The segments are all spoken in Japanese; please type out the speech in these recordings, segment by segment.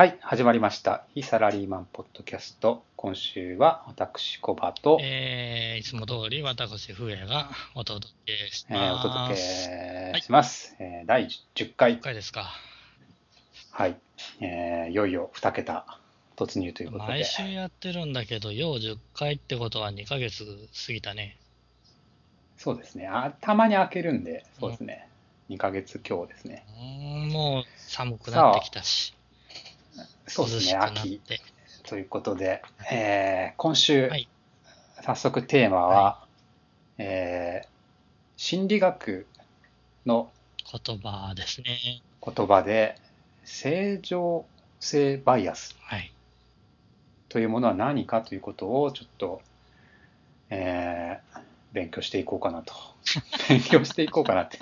はい、始まりました。非サラリーマンポッドキャスト。今週は私、コバと、ええーいつも通り私、笛がお届けしーます。お届けします。えー第10回10、回ですか。はい、えーいよいよ2桁突入ということで毎、週やってるんだけど、よう10回ってことは2ヶ月過ぎたね。そうですね、あたまに開けるんで、そうですね、2ヶ月今日ですね。うーんもう寒くなってきたし、そうですね、秋て。ということで、えー今週、はい早速テーマは、えー心理学の言葉ですね。言葉で正常性バイアスはい。というものは何かということをちょっと、えー勉強していこうかなと。勉強していこうかなって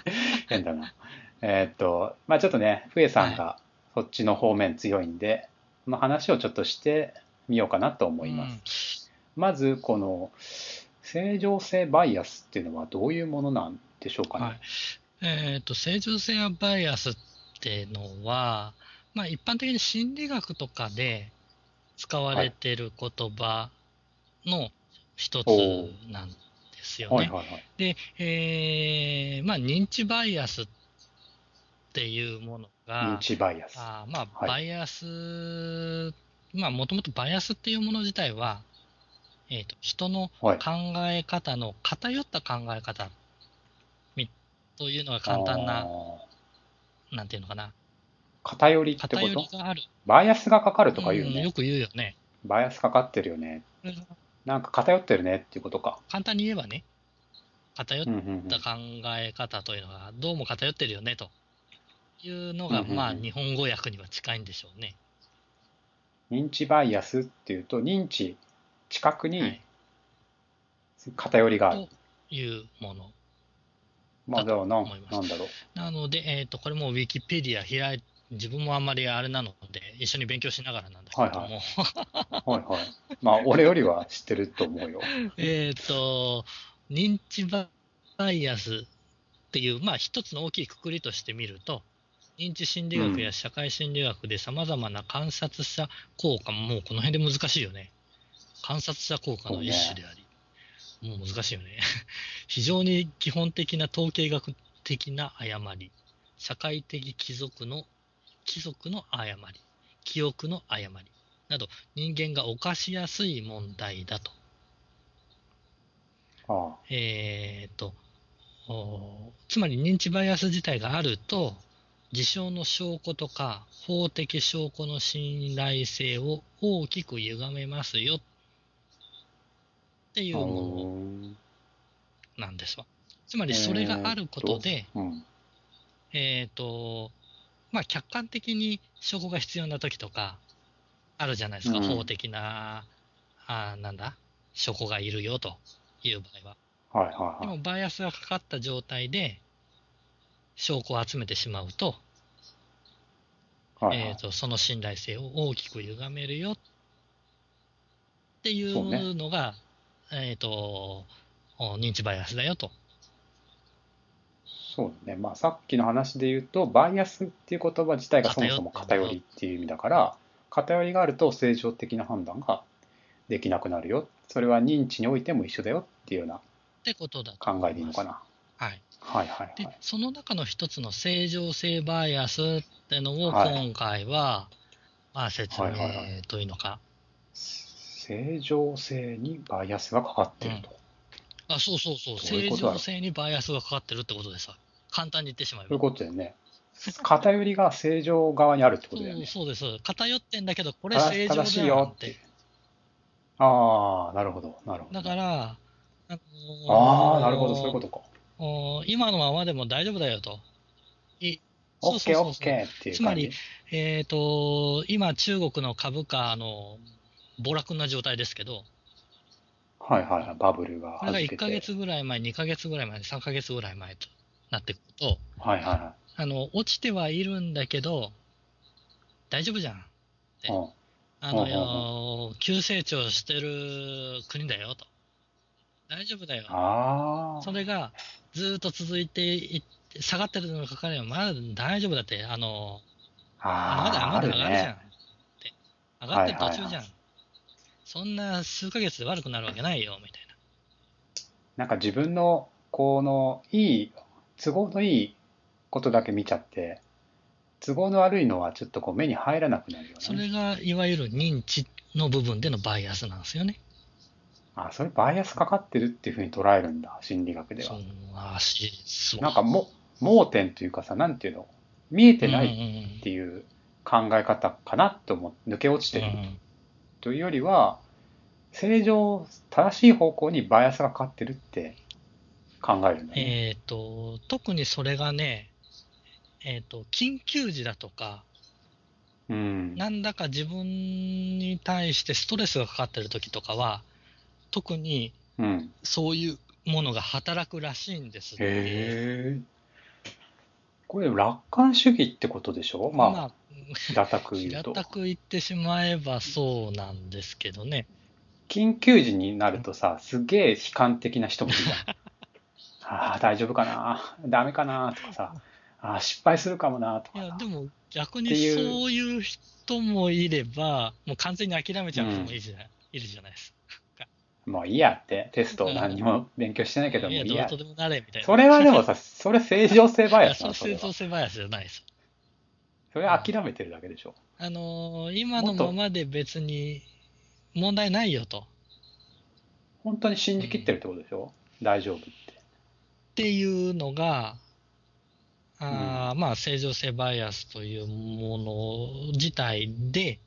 変だな。えーっと、まあちょっとね、ふえさんがそっちの方面強いんで、その話をちょっとしてみようかなと思います。まず、この正常性バイアスっていうのはどういうものなんでしょうかね？はいえっ、と、正常性バイアスっていうのは、まあ一般的に心理学とかで使われてる言葉の一つなんですよね。はいはいはい。で、えーまあ認知バイアスっていうものが、認知バイアス。あーまあ、はいバイアス、まあ、もともとバイアスっていうもの自体は、えっ、と、人のはい考え方の偏った考え方みというのが簡単あな、ーなんていうのかな、偏りってこ偏とりがある。バイアスがかかるとか言うよね。うんよく言うよね。バイアスかかってるよね。なんか偏ってるねっていうことか。簡単に言えばね、偏った考え方というのが、どうも偏ってるよね、というのが、まあ、日本語訳には近いんでしょうね。認知バイアスっていうと、認知、近くにはい。偏りがある。というもの。まあ、だからなん思いますなんだろう。なので、えっ、と、これもウィキペディア開い自分もあんまりあれなので、一緒に勉強しながらなんだけれども、はいはい。まあ、俺よりは知ってると思うよ。えっと、認知バイアスっていう、まあ一つの大きいくくりとして見ると、認知心理学や社会心理学で様々な観察者効果、もうこの辺で難しいよね。観察者効果の一種であり、もう難しいよね。非常に基本的な統計学的な誤り、社会的貴族の、貴族の誤り、記憶の誤りなど、人間が犯しやすい問題だと。あえーと、おつまり認知バイアス自体があると、事象の証拠とか法的証拠の信頼性を大きく歪めますよっていあ。うものなんですわ。つまりそれがあることで、うん。えっ、と、まあ客観的に証拠が必要な時とか、あるじゃないですか、うん法的な、あーなんだ、証拠がいるよという場合は。はいはいはい。でもバイアスがかかった状態で証拠を集めてしまうと、はいはいえー、とその信頼性を大きく歪めるよっていそうのが、えー、とお認知バイアスだよと。そうね。まあ、さっきの話で言うと、バイアスっていう言葉自体がそもそも偏りっていう意味だから、偏りがあると正常的な判断ができなくなるよ。それは認知においても一緒だよっていうようなってことだと考。えでいいのかな。はい、はいはいではい。その中の一つの正常性バイアスってのをはい今回は、まあ、説明というのか、正常性にバイアスがかかってると。あそうそうそう、正そういうことだろ常性にバイアスがかかってるってことでさ、簡単に言ってしまえばそういう。ことだよね。偏りが正常側にあるってことだよそうね。そうです。偏ってんだけど、これ正正常だ正よって。。ああ、なるほど、なるほど。だから、あのーああ、なるほど、そういうことか。お今のままでも大丈夫だよと。いそうそうそうそうケーっていうつまり。えっ、と、今中国の株価の暴落な状態ですけど、はいはいはい、バブルがこれが1弾けて。ヶ月ぐらい前、2ヶ月ぐらい前、3ヶ月ぐらい前となってくると、はいはいはあの、落ちてはいるんだけど、大丈夫じゃん。あの、急成長してる国だよと。大丈夫だよ。それがずーっと続いていって、下がってるのにかかれば、まだ大丈夫だって、あの、まだああ、あるまだ上がるじゃん。ね。上がってる途中じゃん。そんな数ヶ月で悪くなるわけないよ、みたいな。なんか自分の、この、いい、都合のいいことだけ見ちゃって、都合の悪いのはちょっとこう目に入らなくなるよね。それが、いわゆる認知の部分でのバイアスなんですよね。あ、それバイアスかかってるっていうふうに捉えるんだ、心理学では。そし、そう。なんかも、盲点というかさ、なんていうの、見えてないいっていう考え方かなって思う、抜け落ちてるうんというよりは、正常、正しい方向にバイアスがかかってるって考えるんだね。えっ、と、特にそれがね、えっ、と、緊急時だとか、うん。なんだか自分に対してストレスがかかってる時とかは、特にうん。そういうものが働くらしいんですって。これ楽観主義ってことでしょ？まあ、まあ、平たく言うと。平たく言ってしまえばそうなんですけどね。緊急時になるとさ、すげえ悲観的な人もいるじゃん。ああ、大丈夫かな？ダメかな？とかさ、ああ、失敗するかもな？とかさいや、でも逆にそういう人もいれば、もう完全に諦めちゃう人もいるじゃない,、いるじゃないですか。もういいやって、テスト何にも勉強してないけどもいや、いいやどうと。でもなれみたいな。それはでもさ、それ正常性バイアスな それ正常。性バイアスじゃないです。それは諦めてるだけでしょ。あのー今のままで別に問題ないよと。本当に信じきってるってことでしょ？大丈夫って。っていうのが、あーまあ、正常性バイアスというもの自体で、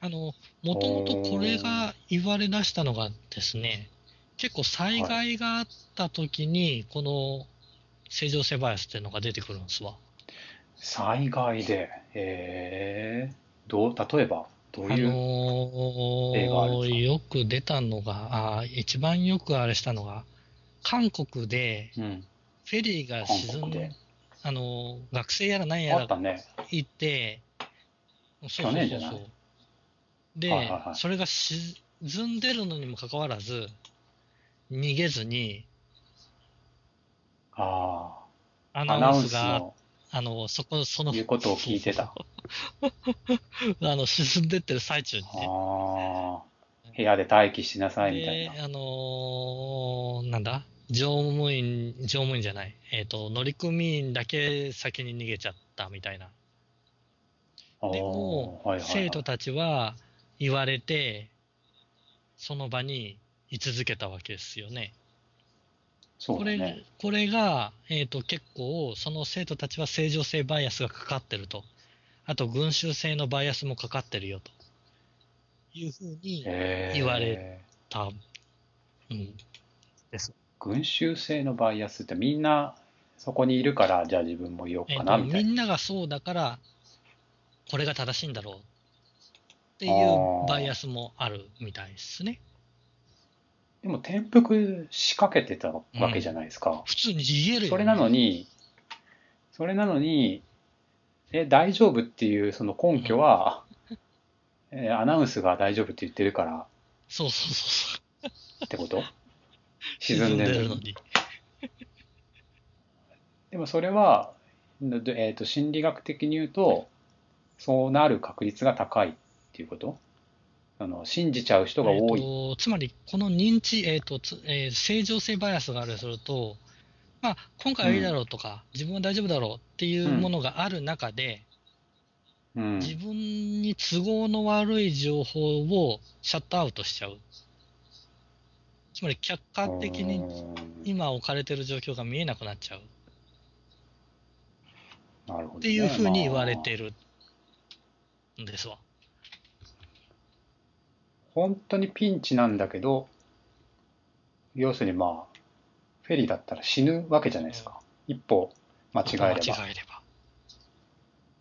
あの、もともとこれが言われ出したのがですね、結構災害があった時に、この正常性バイアスっていうのが出てくるんですわ。災害で、えー、どう、例えば、どういう、例があるんですか？ーよく出たのが、あー一番よくあれしたのが、韓国でうん、フェリーが沈ん韓国で。あのー学生やら何やら。行って、そうそうそうそう。ゃない？で、はいはいはいそれが沈んでるのにもかかわらず、逃げずに、ああ、アナウンスが、のあの、そこ、その、言うことを聞いてた。あの、沈んでってる最中にね。ああ、部屋で待機しなさいみたいで、な。あのーなんだ？乗務員、乗務員じゃない。えっ、と、乗組員だけ先に逃げちゃったみたいな。でも、はいはいはい生徒たちは言われて、その場に居続けたわけですよね。これそうだね。これが、えっと結構、その生徒たちは正常性バイアスがかかってると。あと、群衆性のバイアスもかかってるよと。いうふうに言われた、うん、です。群衆性のバイアスってみんなそこにいるから、じゃあ自分もいようかなみたいな。んながそうだから、これが正しいんだろうっていうバイアスもあるみたいですね。でも転覆しかけてたわけじゃないですか。普通に言えるよ、ね。それなのに、それなのに、え、大丈夫っていうその根拠は、えーアナウンスが大丈夫って言ってるからそうそうそうそう。ってこと？沈んでるのに。に。でもそれは、でえー、と心理学的に言うと、そうなる確率が高いっていうこと？あの信じちゃう人が多い。えーとつまり、この認知、えーとつえー正常性バイアスがあるとすると、まあ、今回はいいだろうとか、自分は大丈夫だろうっていうものがある中で、うん、自分に都合の悪い情報をシャットアウトしちゃう。つまり、客観的にうん。今置かれてる状況が見えなくなっちゃう。なるほどね。っていうふうに言われまあ。てるんですわ。本当にピンチなんだけど、要するにまあ、フェリーだったら死ぬわけじゃないですか。一歩間違えれば。間違えれば。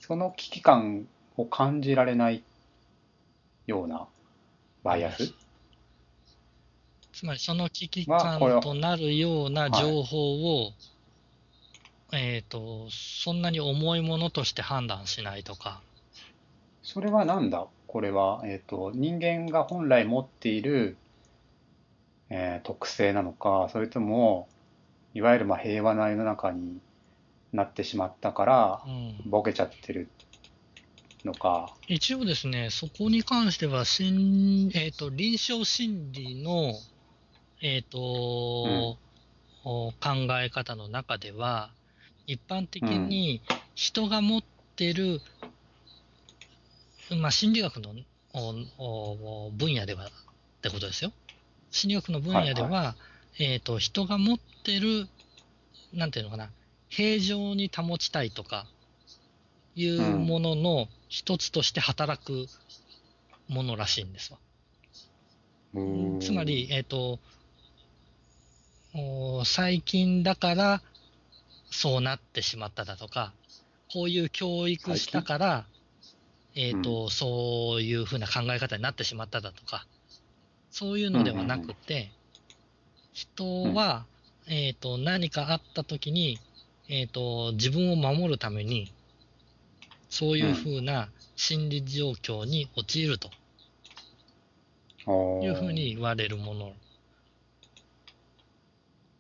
その危機感を感じられないようなバイアス。つまりその危機感となるような情報を、えっ、と、そんなに重いものとして判断しないとか、それはなんだ？これは、えっ、と、人間が本来持っている、えー特性なのか、それとも、いわゆるまあ平和な世の中になってしまったからう、ん、ボケちゃってるのか。一応ですね、そこに関しては、心えっ、と、臨床心理の、えっ、と、お考え方の中では、一般的に人が持ってる、まあ、心理学のおお分野ではってことですよ。心理学の分野では、はえっ、と、人が持ってる、なんていうのかな、平常に保ちたいとか、いうものの一つとして働くものらしいんですわ。うーんつまり、、えっ、と、お最近だからそうなってしまっただとか、こういう教育したから、えっ、と、そういうふうな考え方になってしまっただとか、そういうのではなくて、人は、えっ、と、何かあった時に、えっ、と、自分を守るために、そういうふうな心理状況に陥ると。いうふうに言われるもの。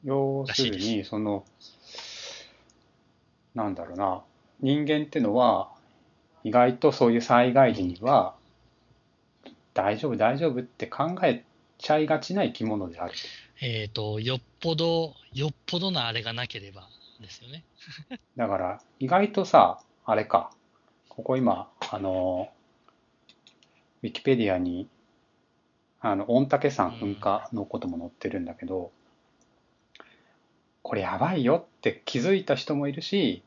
要するに、その、なんだろうな、人間ってのは、意外とそういう災害時には、大丈夫、大丈夫って考えちゃいがちな生き物である。えっ、と、よっぽど、よっぽどなあれがなければですよね。だから、意外とさ、あれか、ここ今、あの、ウィキペディアに、あの、御嶽山噴火のことも載ってるんだけど、これやばいよって気づいた人もいるし、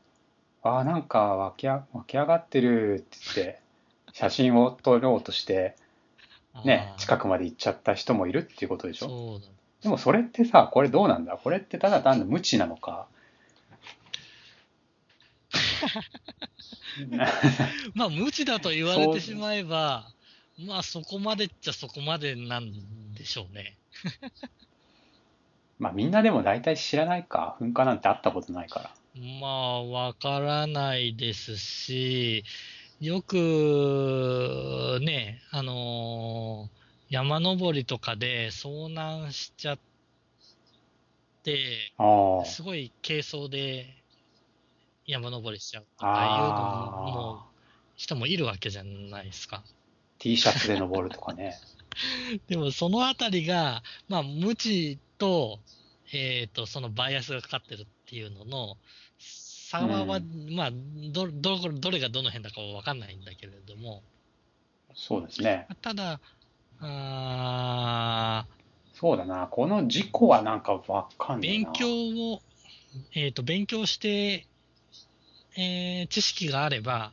ああ、なんか湧きあ湧き上がってるって言って、写真を撮ろうとして、ねあ、ー近くまで行っちゃった人もいるっていうことでしょ？そうだ。でもそれってさ、これどうなんだ？これってただ単に無知なのか？まあ、無知だと言われてしまえば、まあ、そこまでっちゃそこまでなんでしょうね。まあみんなでも大体知らないか。噴火なんてあったことないから。まあ、わからないですし、よく、ね、あのー山登りとかで遭難しちゃって。すごい軽装で山登りしちゃうとかいうあのも、人もいるわけじゃないですか。T シャツで登るとかね。でもそのあたりが、まあ、無知と、えっ、と、そのバイアスがかかってるっていうのの差は、うまあ、ど、ど、どれがどの辺だかはわかんないんだけれども、そうですね。ただ、あそうだな。この事故はなんかわかーんないな。勉強を、えっ、と、勉強して、えー知識があれば、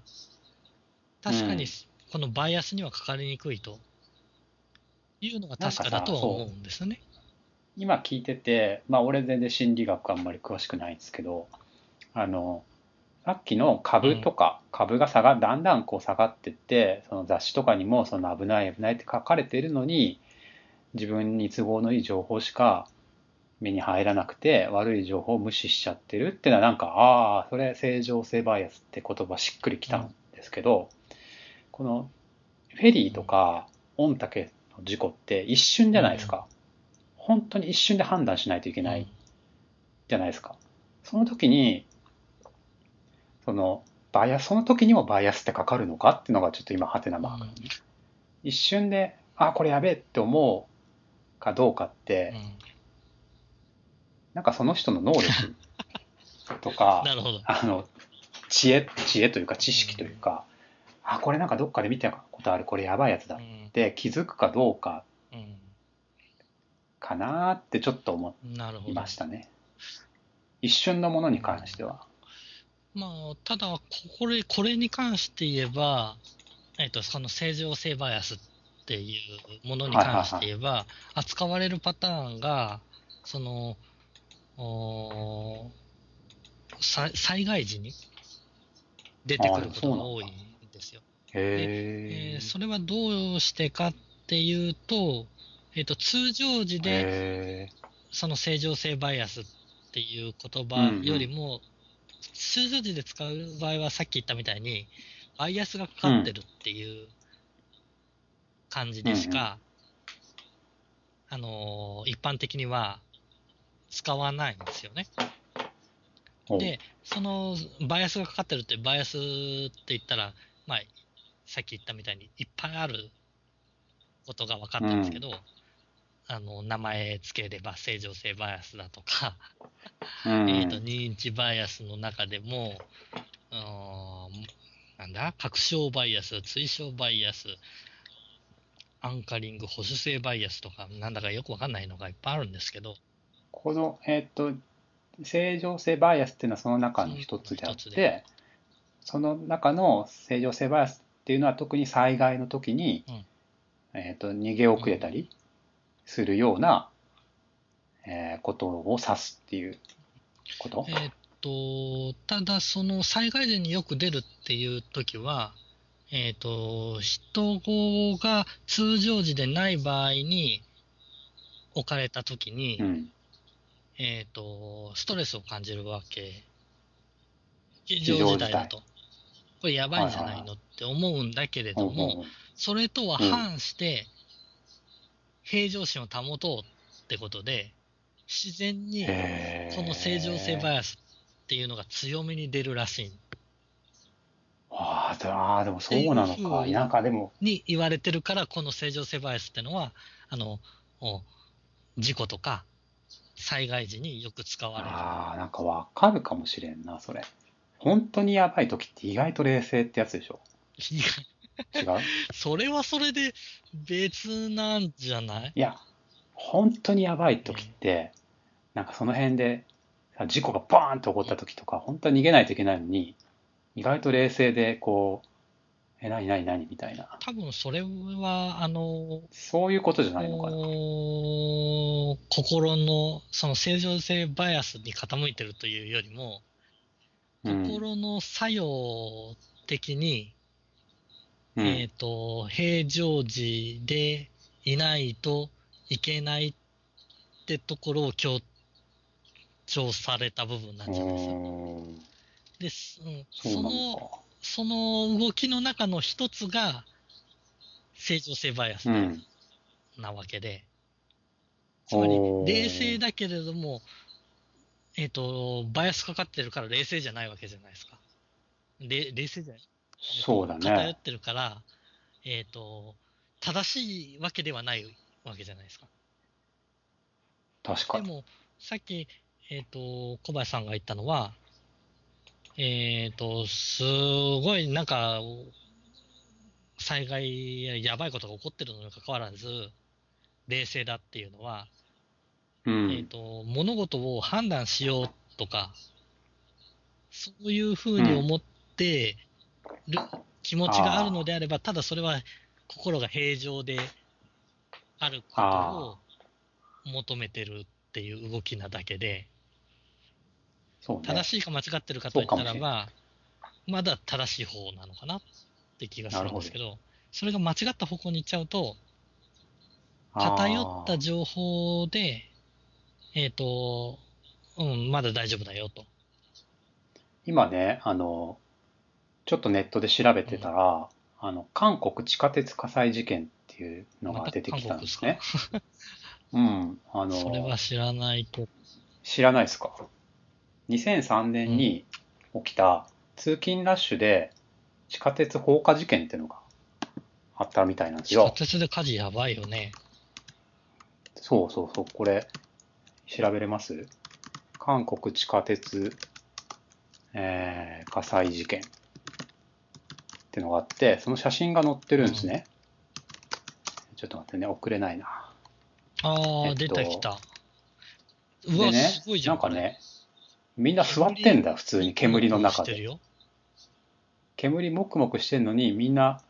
確かにうんこのバイアスにはかかりにくいというのが確かだとは思うんですよね。今聞いてて、まあ俺全然心理学あんまり詳しくないんですけど、あの、さっきの株とか、株が下が、だんだんこう下がってって、その雑誌とかにもその危ない危ないって書かれているのに、自分に都合のいい情報しか目に入らなくて、悪い情報を無視しちゃってるっていうのはなんか、ああ、それ正常性バイアスって言葉しっくりきたんですけど、このフェリーとか御嶽の事故って一瞬じゃないですか。本当に一瞬で判断しないといけないじゃないですか。その時に、その、バイアス、その時にもバイアスってかかるのかっていうのがちょっと今、ハテナマーク。うん一瞬で、あ、これやべえって思うかどうかって、なんかその人の能力 とかうん、なるほど。あの、知恵、知恵というか知識というか、あ、これなんかどっかで見たことある、これやばいやつだっうんて気づくかどうかうかなーってちょっと思いま。したね。一瞬のものに関しては。まあ、ただ、これ、これに関して言えば、えっ、と、その正常性バイアスっていうものに関して言えば、扱われるパターンが、その、お災害時に出てくることが多いんですよ。へーえーそれはどうしてかっていうと、えっ、と、通常時で、へその正常性バイアスっていう言葉よりも、通常時で使う場合はさっき言ったみたいに、バイアスがかかってるっていう感じでしか、あのー一般的には使わないんですよね。ーで、そのバイアスがかかってるって、バイアスって言ったら、まあ、さっき言ったみたいにいっぱいあることが分かったんですけど、あの、名前つければ正常性バイアスだとか、うん。えっと、認知バイアスの中でも、うーんなんだ、確証バイアス、追証バイアス、アンカリング、保守性バイアスとか、なんだかよくわかんないのがいっぱいあるんですけど、この、えっと、正常性バイアスっていうのはその中の一つであって、その中の正常性バイアスっていうのは特に災害の時に、えっと、逃げ遅れたりするような、えーことを指すっていうこと？えーっと、ただその災害時によく出るっていう時は、えーっと、人が通常時でない場合に置かれた時に、うん。えっ、と、ストレスを感じるわけ。非常事態だと。これやばいんじゃないの？って思うんだけれども、それとは反して、平常心を保とうってことで、自然にその正常性バイアスっていうのが強めに出るらしい。ああー、でもそうなのか。なんかでも、に言われてるから、この正常性バイアスってのは、あの、お事故とか災害時によく使われる。ああ、なんかわかるかもしれんな、それ。本当にやばい時って意外と冷静ってやつでしょいや違う？それはそれで別なんじゃない？いや、本当にやばい時って、なんかその辺で、さ事故がバーンと起こった時とか、本当は逃げないといけないのに、意外と冷静で、こう、え、なになになにみたいな。多分それは、あの、そういうことじゃないのかな。心の、その正常性バイアスに傾いてるというよりも、うん。心の作用的に、うんえっ、と、平常時でいないといけないってところを強調された部分なんじゃないですか。うーんです、うん、その。その動きの中の一つが、正常性バイアスうん。なわけで、つまり冷静だけれども、えっ、と、バイアスかかってるから冷静じゃないわけじゃないですか。で冷静じゃないそうだ偏っね。てるから、えっ、と、正しいわけではないわけじゃないですか。確かに。でも、さっき、えっ、と、小林さんが言ったのは、えっ、と、すごいなんか、災害ややばいことが起こってるのにかかわらず、冷静だっていうのは、うえっ、ん。と、物事を判断しようとか、そういうふうに思ってる気持ちがあるのであれば、ただそれは心が平常であることを求めてるっていう動きなだけで、ね正。しいか間違ってるかと言ったらば、まだ正しい方なのかなって気がするんですけど、それが間違った方向に行っちゃうと、偏った情報で、えっ、と、うん、まだ大丈夫だよと。今ね、あの、ちょっとネットで調べてたら、あの、韓国地下鉄火災事件っていうのが出てきたんですね。うん。あそれはの、知らないと。知らないですか ?2003 年に起きた通勤ラッシュで地下鉄放火事件っていうのがあったみたいなんです地下よ。鉄で火事やばいよね。そうそうそう、これ、調べれます？韓国地下鉄、えー火災事件っていうのがあって、その写真が載ってるんですね。ちょっと待ってね、送れないな。ああ、えっと出てきた。うわ、でねすごい、じゃ。これなんんかね、みんな座ってんだ、普通に煙の中で。煙もくもくしてんのに、みんな、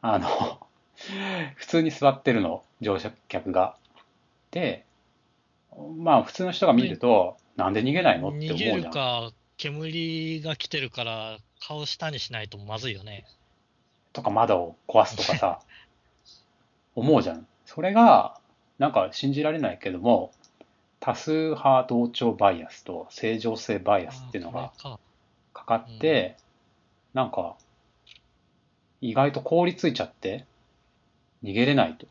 あの、普通に座ってるの、乗車客が。で、まあ普通の人が見ると、なんで逃げないのって思うじゃん。るか、煙が来てるから、顔下にしないとまずいよね。とか窓を壊すとかさ、思うじゃん。それが、なんか信じられないけども、多数派同調バイアスと正常性バイアスっていうのがかかかって、なんか、意外と凍りついちゃって、逃げれないと。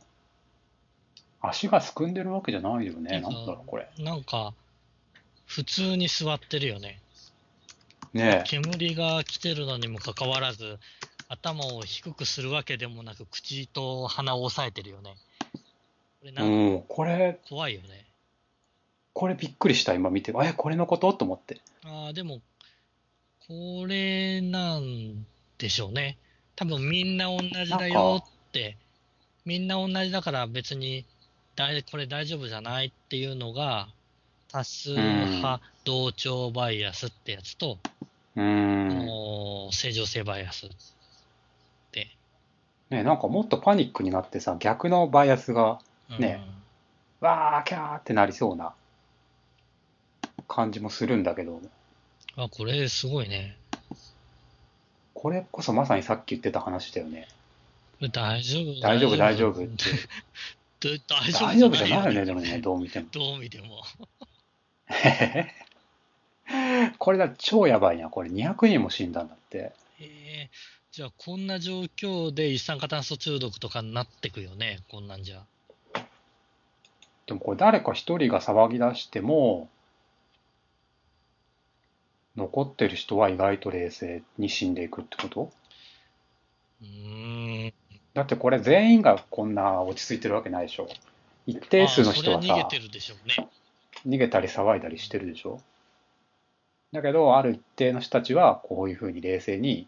足がすくんでるわけじゃないよね。なんだろう、これ。なんか、普通に座ってるよね。ねえ。煙が来てるのにもかかわらず、頭を低くするわけでもなく、口と鼻を押さえてるよね。これなんかうん、これ、怖いよね。これびっくりした、今見て。え、これのこと？と思って。ああ、でも、これなんでしょうね。多分みんな同じだよって、みんな同じだから別に大これ大丈夫じゃないっていうのが、多数派同調バイアスってやつと、うあん。正常性バイアスって。ね、なんかもっとパニックになってさ、逆のバイアスが、うんねわー、キャーってなりそうな感じもするんだけど、あ、これすごいね。これこそまさにさっき言ってた話だよね。大丈夫大丈夫、大丈夫って。大丈夫じゃないよね、でもね、どう見ても。どう見ても。これだ、超やばいな。これ200人も死んだんだって。えー、じゃあこんな状況で一酸化炭素中毒とかになってくよね、こんなんじゃ。でもこれ誰か一人が騒ぎ出しても、残ってる人は意外と冷静に死んでいくってこと？うーん。だってこれ全員がこんな落ち着いてるわけないでしょ。一定数の人はさは逃げ、てるでしょうね。逃げたり騒いだりしてるでしょ？だけど、ある一定の人たちはこういうふうに冷静に、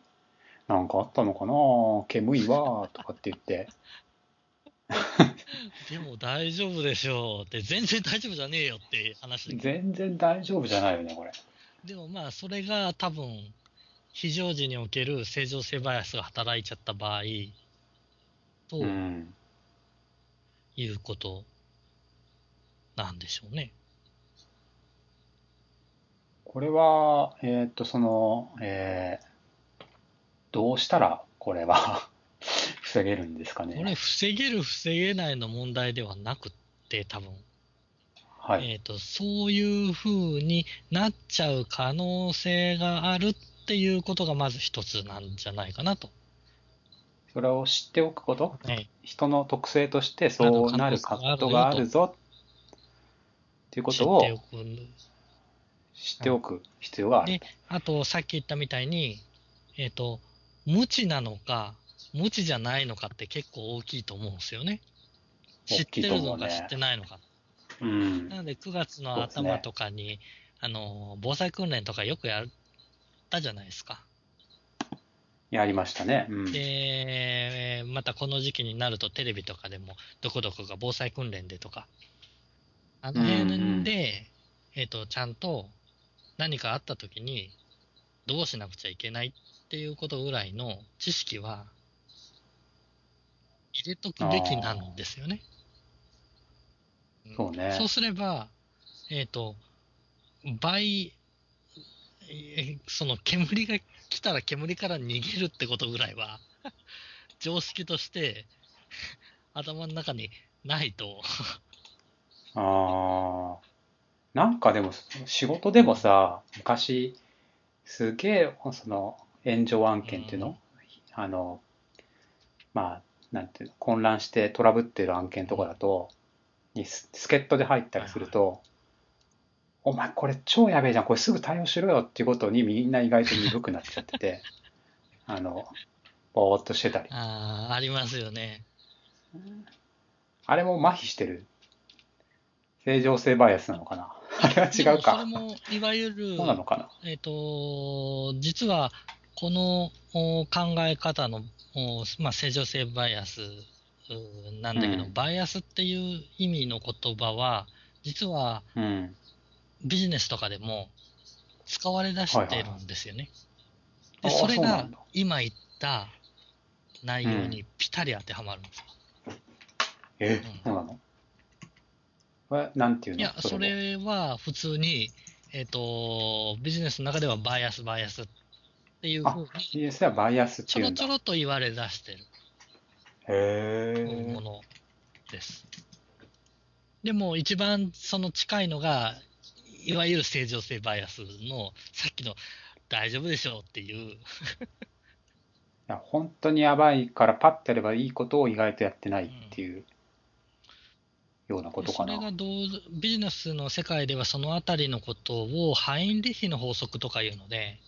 なんかあったのかな？煙いわーとかって言って、でも大丈夫でしょうって、全然大丈夫じゃねえよって話だけど全然大丈夫じゃないよね、これ。でもまあ、それが多分、非常時における正常性バイアスが働いちゃった場合、とうん。いうことなんでしょうね。これは、えーっと、その、えーどうしたらこれは 防げるんですかね？これ、防げる、防げないの問題ではなくって、多分。はい。えっ、と、そういう風になっちゃう可能性があるっていうことがまず一つなんじゃないかなと。それを知っておくこと？ね、人の特性としてそうなることがあるぞっていうこ知とをっておく。知っておく必要があるで。あと、さっき言ったみたいに、えっ、と、無知なのか、無知じゃないのかって結構大きいと思うんですよね。知ってるのか知ってないのか。うん。なので、9月の頭とかに、あの、防災訓練とかよくやったじゃないですか。やりましたね。うん。で、またこの時期になるとテレビとかでも、どこどこが防災訓練でとか、あのうんうん辺で、えっ、と、ちゃんと何かあった時に、どうしなくちゃいけないっていうことぐらいの知識は、入れとくべきなんですよね。んそうねそうすれば、えっ、と、倍、えーその煙が来たら煙から逃げるってことぐらいは、常識として頭の中にないと、ああ。なんかでも仕事でもさ、昔、すげえ、その、炎上案件っていうの、あの、まあ、なんていうの、混乱してトラブってる案件とかだと、にス助っ人で入ったりすると、お前これ超やべえじゃん、これすぐ対応しろよっていうことにみんな意外と鈍くなっちゃってて、あの、ぼーっとしてたり。あーありますよね。あれも麻痺してる。正常性バイアスなのかな。あれ は違うでもそかれ。も、いわゆる、そうなのかなえっ、と、実は、このお考え方の、おまあ、正常性バイアスうなんだけど、うんバイアスっていう意味の言葉は、実はうん。ビジネスとかでも使われ出してるんですよね。はいはいで、それが今言った内容にぴたり当てはまるんですよ。え、うんそうなの？これ、なんていうの？いや、そをれは普通に、えっ、と、ビジネスの中ではバイアス、バイアスっていうふうに、CS はバイアスってちょろ。ちょろと言われ出してるへえ。ものです。でも一番その近いのが、いわゆる正常性バイアスの、さっきの大丈夫でしょうっていう、いや本当にやばいからパッてやればいいことを意外とやってないっていうようなことかな。それがどうビジネスの世界ではそのあたりのことをハインリヒの法則とかいうので、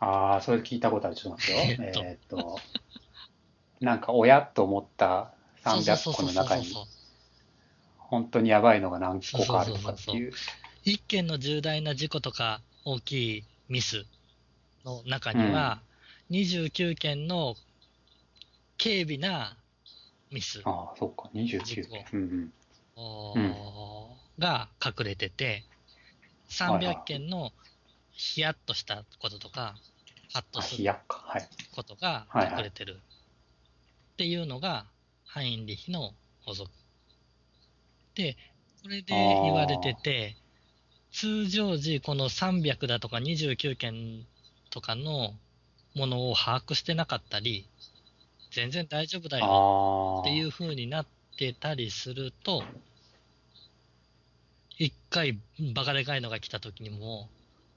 ああ、それ聞いたことある。ちょっと待ってよ。えっとなんか親と思ったそうそう300そうそう個の中に、本当にやばいのが何個かあるとかっていう。一件の重大な事故とか大きいミスの中には、29件の軽微なミス。ああ、そうか、29事故。件。うんうん。が隠れてて、はいはい。300件のヒヤッとしたこととか、ハッとあ、する。ことが隠れてる。っていうのが、ハインリヒの法則。で、これで言われてて、通常時、この300だとか29件とかのものを把握してなかったり、全然大丈夫だよ。っていう風になってたりすると、一回バカでかいのが来た時にも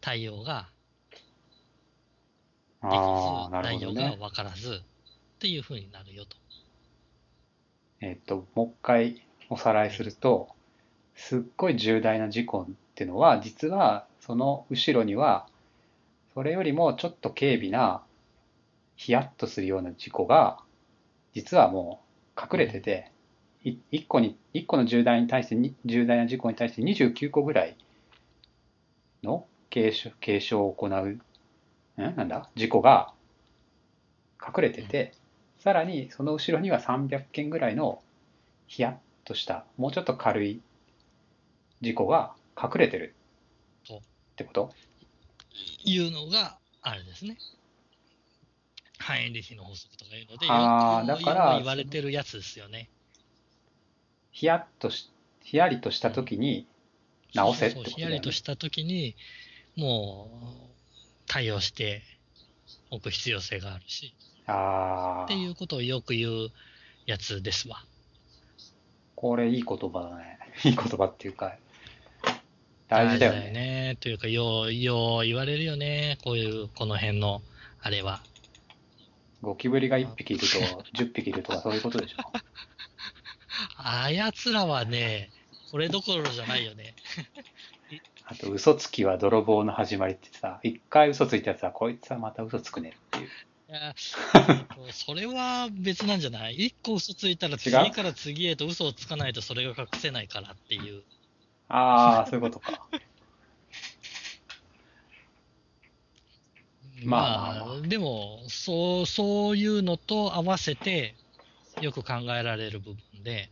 対応ができああ、ず、なる内容がほどね。分からずっていう風になるよと。えっと、もう一回おさらいすると、すっごい重大な事故っていうのは、実はその後ろには、それよりもちょっと軽微な、ヒヤッとするような事故が、実はもう隠れてて、い一個に、一個の重大に対してに、重大な事故に対して29個ぐらいの軽傷軽傷を行う、ん？なんだ？事故が隠れてて、さらにその後ろには300件ぐらいのヒヤッとした、もうちょっと軽い事故が隠れてるってこと？いうのがあれですね。ハインリヒの法則とかいうので、あーよくだから言われてるやつですよね。ヒヤッとし、ヒヤリとした時に直せってことだよね。ヤリとしたときに、もう対応しておく必要性があるし、ああ、っていうことをよく言うやつですわ。これいい言葉だね。いい言葉っていうか、大事だよね。ね。というか、よう、よう言われるよね。こういう、この辺の、あれは。ゴキブリが1匹いると 10匹いるとかそういうことでしょ。あやつらはね、これどころじゃないよね。あと、嘘つきは泥棒の始まりってさ、一回嘘ついたやつは、こいつはまた嘘つくねっていう。いや、それは別なんじゃない？一個嘘ついたら次から次へと嘘をつかないとそれが隠せないからっていう。ああ、そういうことか。まあままあまあ、でも、そう、そういうのと合わせて、よく考えられる部分で、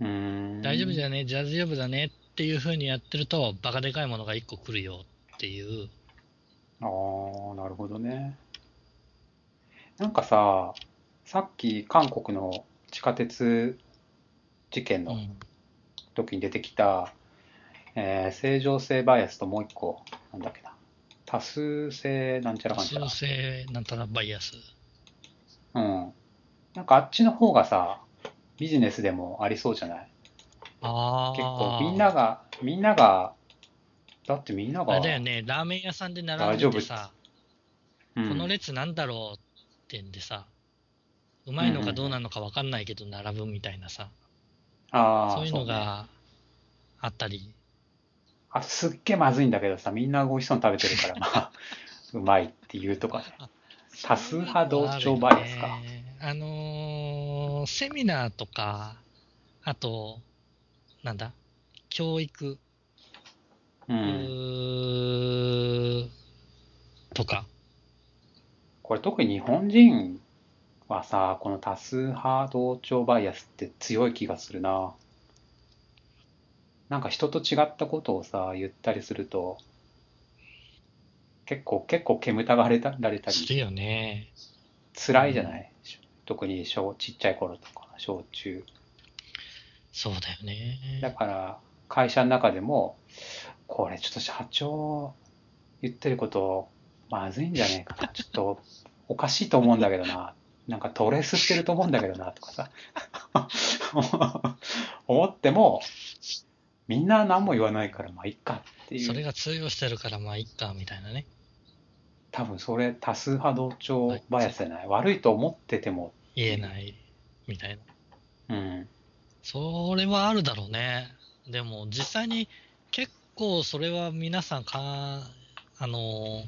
うーん。大丈夫じゃね、大丈夫だね？っていう風にやってると、バカでかいものが一個来るよっていう。ああ、なるほどね。なんかさ、さっき韓国の地下鉄事件のうん。時に出てきた、えー正常性バイアスともう一個、なんだっけな？多数性なんちゃらかんちゃら？修。正なんたらバイアス。うん。なんかあっちの方がさ、ビジネスでもありそうじゃない？ああ。結構みんなが、みんなが、だってみんなが、あれだよね、ラーメン屋さんで並んでてさ、うんこの列なんだろうってんでさ、うまいのかどうなのか分かんないけど並ぶみたいなさ、ああ、そういうのねがあったり、あとすっげえまずいんだけどさ、みんな美味しそうに食べてるから、まあ、うまいっていうとかね。多数派同調バイアスかあのーセミナーとか、あと、なんだ、教育、う。うんーとか、これ特に日本人はさ、この多数派同調バイアスって強い気がするな。なんか人と違ったことをさ、言ったりすると、結構、結構煙たがられたられたり、するよね。辛いじゃない？特に小ちっちゃい頃とか、小中。そうだよね。だから、会社の中でも、これちょっと社長言ってること、まずいんじゃねえかな。ちょっとおかしいと思うんだけどな。なんかトレースしてると思うんだけどな、とかさ。思っても、みんな何も言わないから、まあ、いっかっていう。それが通用してるから、まあ、いっか、みたいなね。多分それ多数派同調バイアスじゃない？悪いと思ってても、言えない、みたいな。うん。それはあるだろうね。でも、実際に結構それは皆さんか、あの、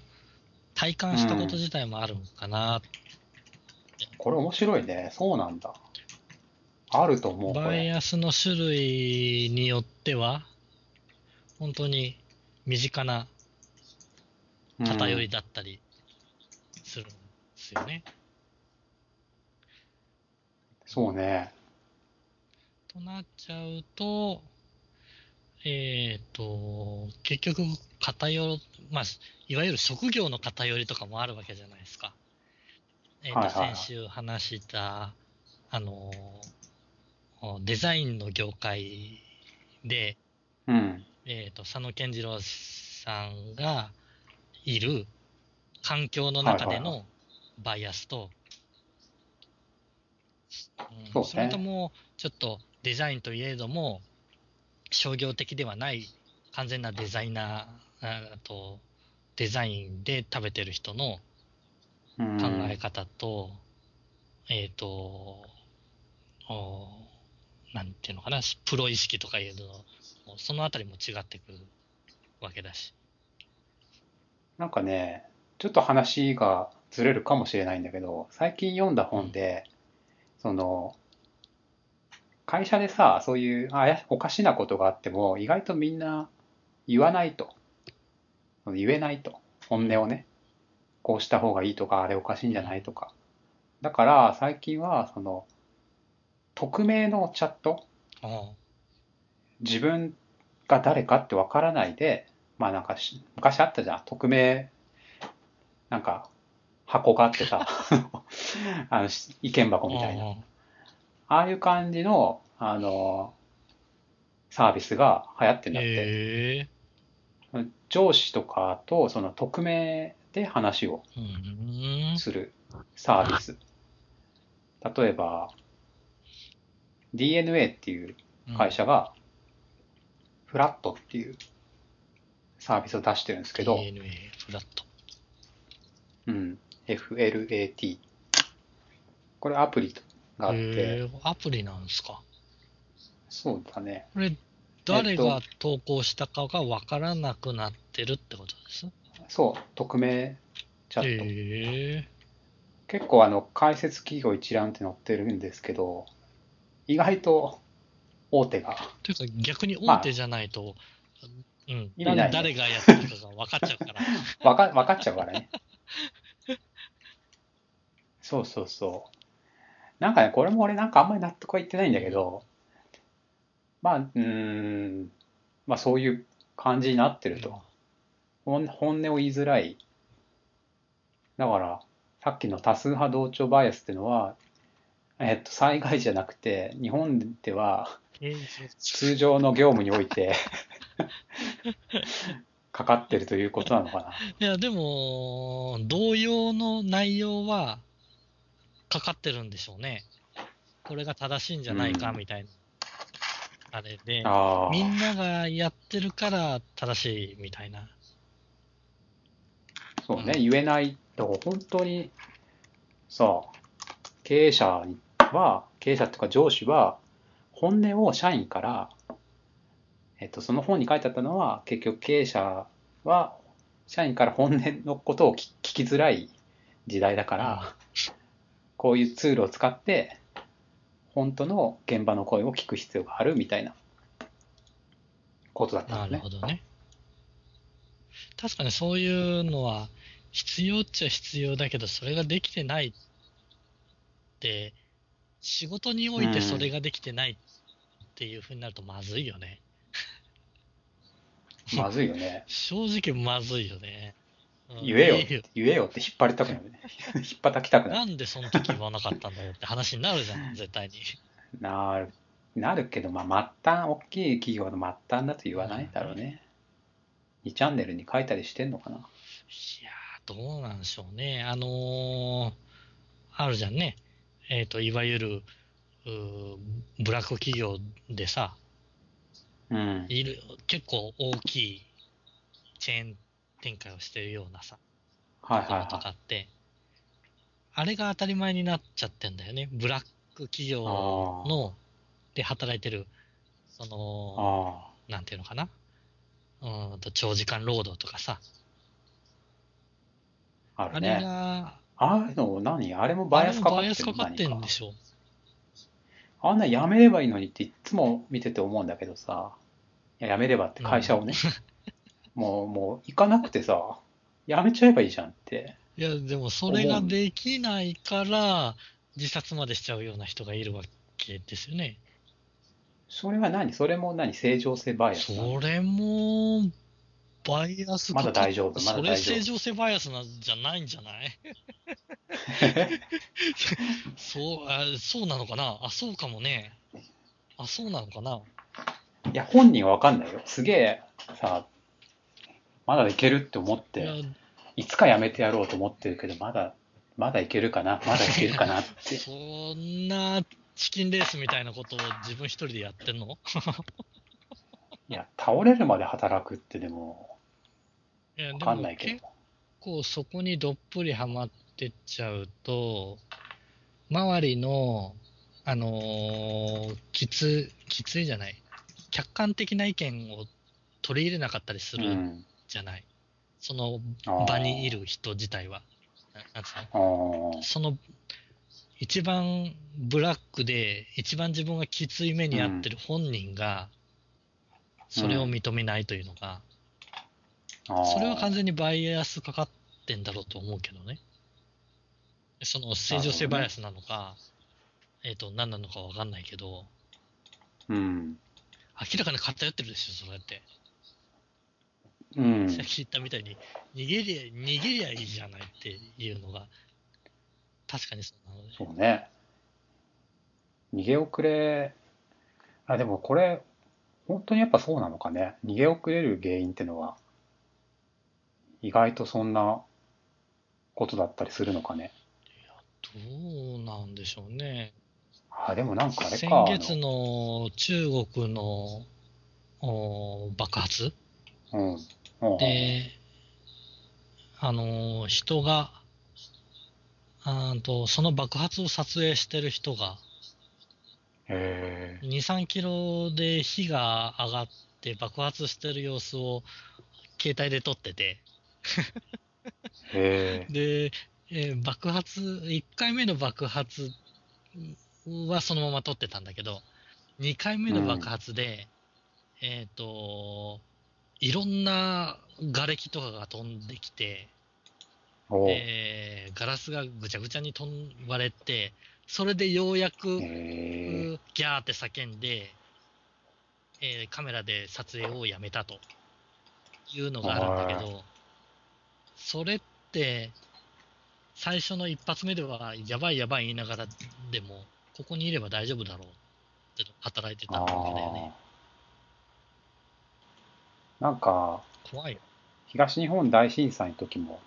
体感したこと自体もあるのかな。これ面白いね。そうなんだ。あると思う。こバイれアスの種類によっては、本当に身近な偏りうんだったりするんですよね。そうね。となっちゃうと、えっ、と、結局偏る、まあ、いわゆる職業の偏りとかもあるわけじゃないですか。えっ、と、はいはいはい先週話した、あの、デザインの業界で、うん。えっ、と、佐野健次郎さんがいる環境の中ではいはいのバイアスと、うんそうね。それとも、ちょっとデザインといえども、商業的ではない完全なデザイナー、あと、デザインで食べてる人のうん。考え方と、えっ、と、おなんていうのかな、プロ意識とかいうの、そのあたりも違ってくるわけだし。なんかね、ちょっと話がずれるかもしれないんだけど、最近読んだ本で、その、会社でさ、そういうあやおかしなことがあっても、意外とみんな言わないと。言えないと。本音をね。こうした方がいいとか、あれおかしいんじゃないとか。だから、最近は、その、匿名のチャット、あ自分が誰かってわからないで、まあなんかし昔あったじゃん、匿名、なんか箱があってさ、あのし意見箱みたいな。あああいう感じの、あの、サービスが流行ってんだって。へえ上司とかとその匿名で話をうん。するサービス。例えば、DNA っていう会社が、フラットっていうサービスを出してるんですけど、DNA フラット。うん、FLAT。これアプリがあって、アプリなんですか？そうだね。これ、誰が投稿したかがわからなくなってるってことです？そう、匿名チャット。結構あの、解説企業一覧って載ってるんですけど、意外と大手が、というか逆に大手じゃないと、うん、意味ないね誰がやってるかが分かっちゃうから。わか、わかっちゃうからね。そうそうそう。なんかね、これも俺なんかあんまり納得はいってないんだけど、まあ、うーん、まあそういう感じになってると。本本音を言いづらい。だから、さっきの多数派同調バイアスっていうのは、えっと、災害じゃなくて、日本ではえ通常の業務において かかってるということなのかな。いや、でも、同様の内容はかかってるんでしょうね。これが正しいんじゃないかうんみたいな。あれで、ああ。みんながやってるから正しいみたいな。そうね、言えない。だから本当に、さ、経営者は、経営者っていうか上司は、本音を社員から、えっと、その本に書いてあったのは、結局経営者は、社員から本音のことを聞きづらい時代だから、こういうツールを使って、本当の現場の声を聞く必要があるみたいなことだったなんるだね。ほどね。確かにそういうのは必要っちゃ必要だけど、それができてないって、仕事においてそれができてないっていうふうになるとまずいよね。まずいよね。正直まずいよね。うん言えよ言言えよって引っ張りたくなるね。引っ叩きたくなる。なんでその時言わなかったんだよって話になるじゃん、絶対に。なる、なるけど、まあ、末端、大きい企業の末端だと言わない？だろうね。2チャンネルに書いたりしてんのかな？いやー、どうなんでしょうね。あのーあるじゃんね。えっ、と、いわゆる、ブラック企業でさ、うん。いる、結構大きいチェーン展開をしてるようなさ、はいところとはかって、あれが当たり前になっちゃってんだよね。ブラック企業の、で働いてる、そいの、なんていうのかな。うーんと、長時間労働とかさ、ああれ。が、ああいうの何あれもバイアスあれもバイアスかかってるかかん何でしょ。あんなやめればいいのにっていつも見てて思うんだけどさ、いややめればって会社をね、もう、もう行かなくてさ、やめちゃえばいいじゃんって。いや、でもそれができないから、自殺までしちゃうような人がいるわけですよね。それは何？それも何？正常性バイアスそれも、バイアスまだ大丈夫まだそれ大丈夫。正常性バイアスなんじゃない？んじゃないそう、あそうなのかな？あ、そうかもね。あ、そうなのかな？いや、本人はわかんないよ。すげえ、さ、まだいけるって思っいてや、、いつかやめてやろうと思ってるけど、まだ、まだいけるかな？まだいけるかな？って。そんなチキンレースみたいなことを自分一人でやってんの？いや、倒れるまで働くってでも、いや、わでも結。構そこにどっぷりハマってっちゃうと、周りの、あのーきつ、きついじゃない？客観的な意見を取り入れなかったりするうん。じゃない？そのあー場にいる人自体は。ななんつうの？その、一番ブラックで、一番自分がきつい目に遭ってる本人が、それを認めないというのが。それは完全にバイアスかかってんだろうと思うけどね。その正常性バイアスなのか、えっ、と、何なのかわかんないけど、うん。明らかに偏ってるでしょ、それって。うんさっ。き言ったみたいに、逃げりゃ、逃げりゃいいじゃないっていうのが、確かにそうなので。そうね。逃げ遅れ、あ、でもこれ、本当にやっぱそうなのかね。逃げ遅れる原因ってのは、意外とそんなことだったりするのかね。どうなんでしょうね。あ、でもなんかあれ先か。月の中国のお爆発？うん。うんで、あのー人が、あーとその爆発を撮影してる人が、へ2、3キロで火が上がって爆発してる様子を携帯で撮ってて、え。で、えー爆発、1回目の爆発はそのまま撮ってたんだけど、2回目の爆発で、えっ、と、いろんな瓦礫とかが飛んできて、えーガラスがぐちゃぐちゃに飛ん割れて、それでようやく。ギャーって叫んで、えーカメラで撮影をやめたというのがあるんだけど、それって、最初の一発目では、やばいやばい言いながらでも、ここにいれば大丈夫だろうって働いてたわけだよね。なんか、怖いよ。東日本大震災の時も、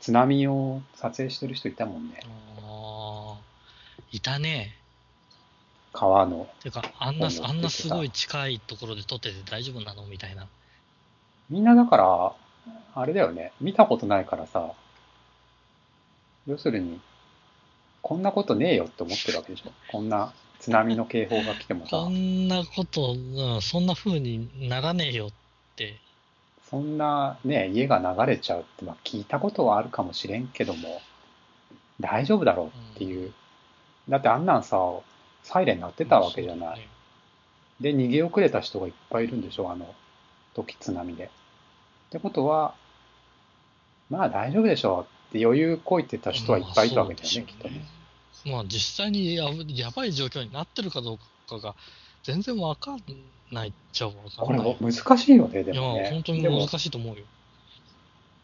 津波を撮影してる人いたもんね。いたね。川の。てか、あんな、あんなすごい近いところで撮ってて大丈夫なのみたいな。みんなだから、あれだよね。見たことないからさ、要するに、こんなことねえよって思ってるわけでしょ。こんな津波の警報が来てもこさ、んなこと、うん、そんな風にならねえよって。そんなね、家が流れちゃうって、まあ聞いたことはあるかもしれんけども、大丈夫だろうっていう。だってあんなんさ、サイレン鳴ってたわけじゃない。で、逃げ遅れた人がいっぱいいるんでしょ、あの時津波で。ってことは、まあ大丈夫でしょうって余裕こいてた人はいっぱいいたわけだよね、きっとね。まあ実際にややばい状況になってるかどうかが全然わかんないっちゃわかこれんない。も難しいよね、でいや、もね。本当に難しいと思うよ。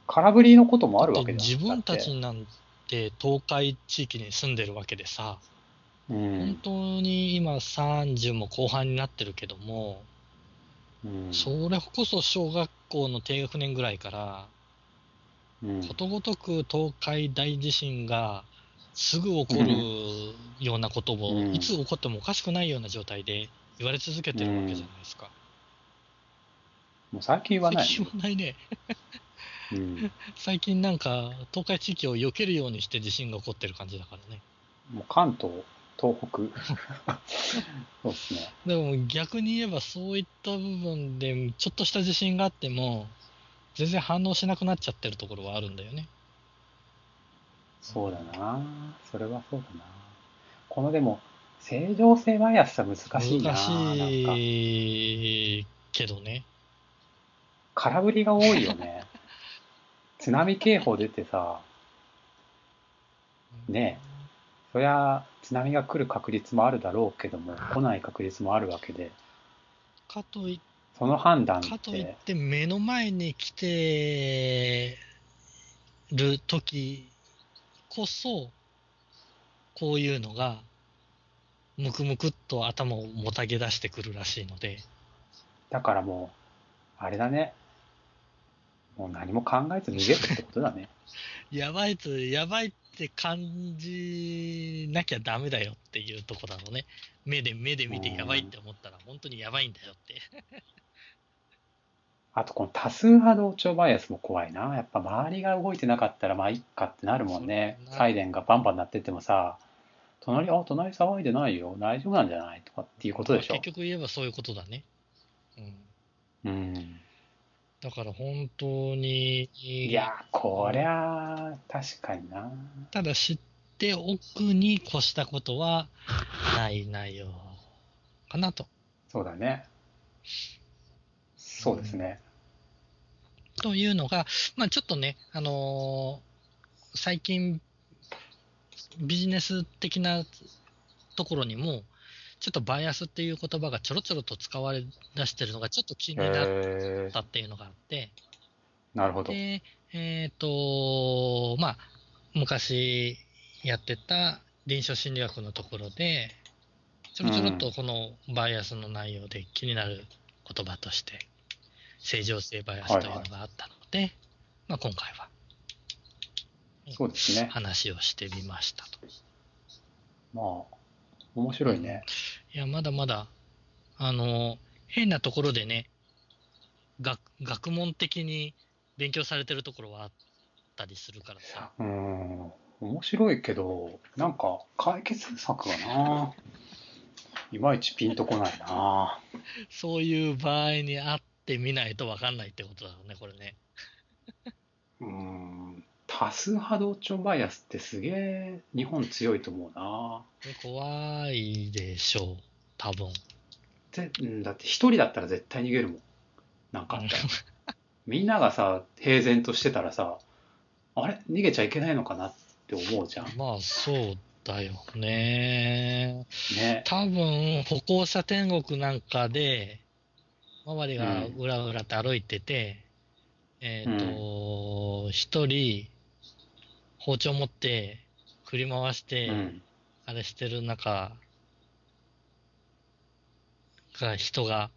空振りのこともあるわけでじゃん。自分たちなんて東海地域に住んでるわけでさ、う本ん。当に今30も後半になってるけども、うん。それこそ小学校の低学年ぐらいから、うんことごとく東海大地震がすぐ起こるようなことを、うんいつ起こってもおかしくないような状態で言われ続けてるわけじゃないですか。もう最近はない。最近はないね。うん。最近なんか東海地域を避けるようにして地震が起こってる感じだからね。もう関東、東北。そうですね。でも逆に言えばそういった部分でちょっとした地震があっても全然反応しなくなっちゃってるところはあるんだよね。そうだな。それはそうだな。このでも、正常性バイアスは難しいな。難しいけどね。空振りが多いよね。津波警報出てさ、ねそりゃ津波が来る確率もあるだろうけども、来ない確率もあるわけで、かといその判断かといって目の前に来てる時こそ、こういうのが、むくむくっと頭をもたげ出してくるらしいので、だからもう、あれだね。もう何も考えず逃げるってことだね。やばいつ、やばいって感じなきゃダメだよっていうとこだろうね。目で、目で見てやばいって思ったら、本当にやばいんだよって。あとこの多数派同調バイアスも怖いな。やっぱ周りが動いてなかったらまあいっかってなるもんねサイレンがバンバン鳴っててもさ、隣、あ、隣騒いでないよ。大丈夫なんじゃない？とかっていうことでしょ結。局言えばそういうことだね。うん。うん。だから本当に、いや、こりゃあ、確かにな。ただ知っておくに越したことはない内容かなと。そうだね。そうですね。というのが、まあちょっとね、あのー最近、ビジネス的なところにも、ちょっとバイアスっていう言葉がちょろちょろと使われ出してるのがちょっと気になったっていうのがあって、なるほど。で、えっ、と、まあ、昔やってた臨床心理学のところで、ちょろちょろっとこのバイアスの内容で気になる言葉として、正常性バイアスというのがあったので、まあ今回はそうですね。話をしてみましたと。まあ、面白いね。いや、まだまだ、あの、変なところでね、学学問的に勉強されてるところはあったりするからさ、うん。面白いけど、なんか解決策がな、いまいちピンとこないな。そういう場合に会ってみないと分かんないってことだろうね、これね。うん。多数派同調バイアスってすげえ日本強いと思うな。怖いでしょう、多分。ぜうんだって一人だったら絶対逃げるもん。なんかあったら。みんながさ、平然としてたらさ、あれ？逃げちゃいけないのかなって思うじゃん。まあ、そうだよね。ね。多分、歩行者天国なんかで、周りがうらうらって歩いてて、えっ、と、一、人、包丁持って、振り回して、うん。あれしてる中、が人が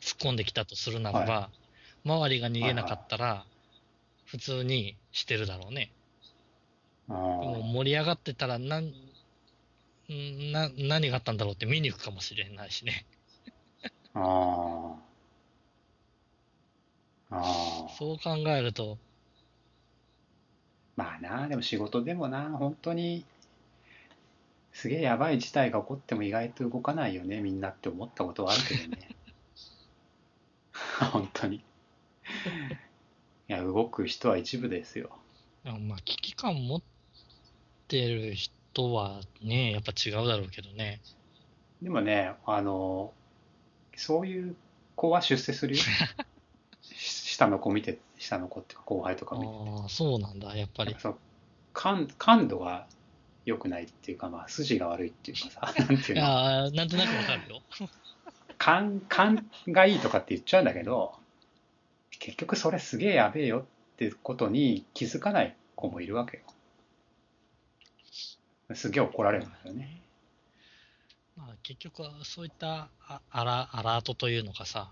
突っ込んできたとするならば、周りが逃げなかったら、普通にしてるだろうね。あでもー盛り上がってたらなん、んな、何があったんだろうって見に行くかもしれないしね。あー。あー。そう考えると、まあな、でも仕事でもな、本当に、すげえやばい事態が起こっても意外と動かないよね、みんなって思ったことはあるけどね。本当に。いや、動く人は一部ですよ。あまあ、危機感持ってる人はね、やっぱ違うだろうけどね。でもね、あの、そういう子は出世するよ。し 下の子見て、下の子っていうか後輩とか見て。ああ、そうなんだ、やっぱり。そう感感度が良くないっていうか、まあ、筋が悪いっていうかさ、なんていうの。ああ、なんとなくわかるよ。勘、勘がいいとかって言っちゃうんだけど、結局それすげえやべえよってことに気づかない子もいるわけよ。すげえ怒られるんですよね。まあ、結局はそういったあアラアラートというのかさ、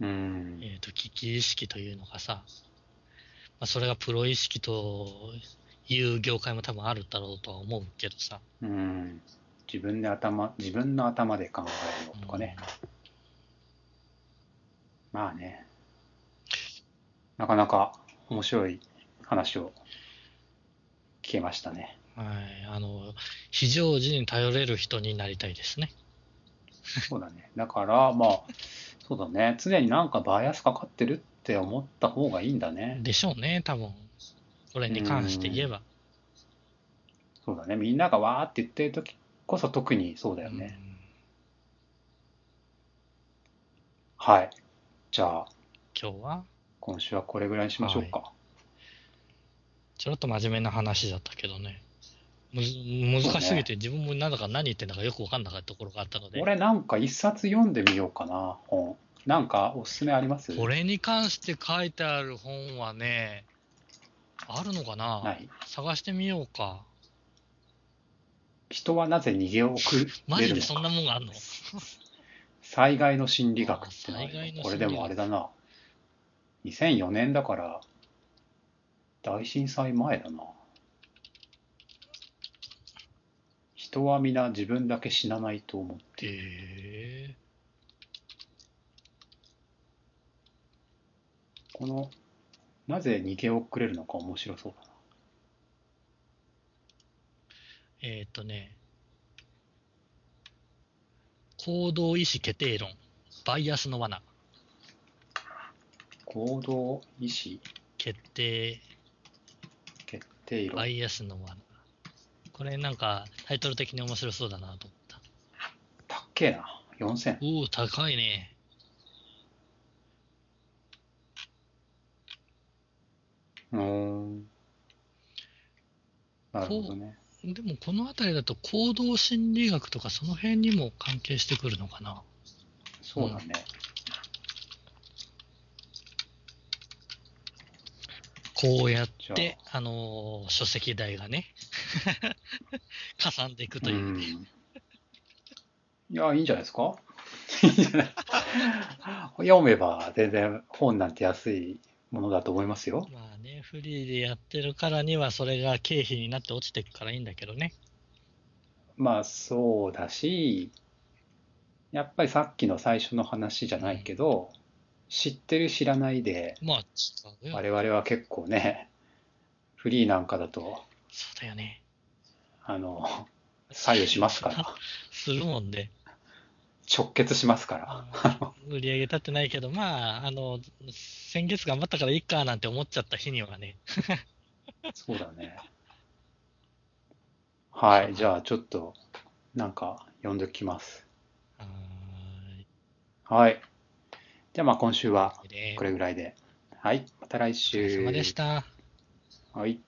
うん。えっ、と、危機意識というのがさ、まあ、それがプロ意識という業界も多分あるだろうとは思うけどさ。うん。自分で頭、自分の頭で考えるのとかね。まあね。なかなか面白い話を聞けましたね。はい。あの、非常時に頼れる人になりたいですね。そうだね。だから、まあ、そうだね。常になんかバイアスかかってるって思った方がいいんだね。でしょうね、多分。それに関して言えば。そうだね。みんながわーって言ってる時こそ特にそうだよね。はい。じゃあ、今日は？今週はこれぐらいにしましょうか。ちょろっと真面目な話だったけどね。むず難しすぎて自分もなんだか何言ってんだかよく分かんなかったところがあったので、俺なんか一冊読んでみようかな、本。なんかおすすめあります？これに関して書いてある本はね、あるのかな？ない。探してみようか。人はなぜ逃げ遅マれるのか。ジでそんなもんがあるの？災害の心理学ってのがある災害の心理学これでもあれだな。2004年だから、大震災前だな。人は皆自分だけ死なないと思っている。この、なぜ逃げ遅れるのか面白そうだな。えっ、とね、行動意思決定論、バイアスの罠、行動意思決定決定論バ。イアスの罠。これなんかタイトル的に面白そうだなと思った。たっけえな。4000。おお、高いね。うーん。なるほどね。でもこの辺りだと行動心理学とかその辺にも関係してくるのかな。そうだね。こうやっじてゃ、あのー書籍代がね、かさんでいくとういう。ん。いや、いいんじゃないですか？いいんじゃない？読めば全然本なんて安いものだと思いますよ。まあね、フリーでやってるからにはそれが経費になって落ちていくからいいんだけどね。まあそうだし、やっぱりさっきの最初の話じゃないけど、知ってる知らないで、まあ。我々は結構ね、フリーなんかだと、そうだよね。あの、左右しますから、するもんで。直結しますから。売り上げ立ってないけど、まあ、あの、先月頑張ったからいいかなんて思っちゃった日にはね。そうだね。はい、じゃあちょっと、なんか読んできます。ははい。じゃあまあ今週はこれぐらいで。はい、また来お疲れ週。様でした。はい。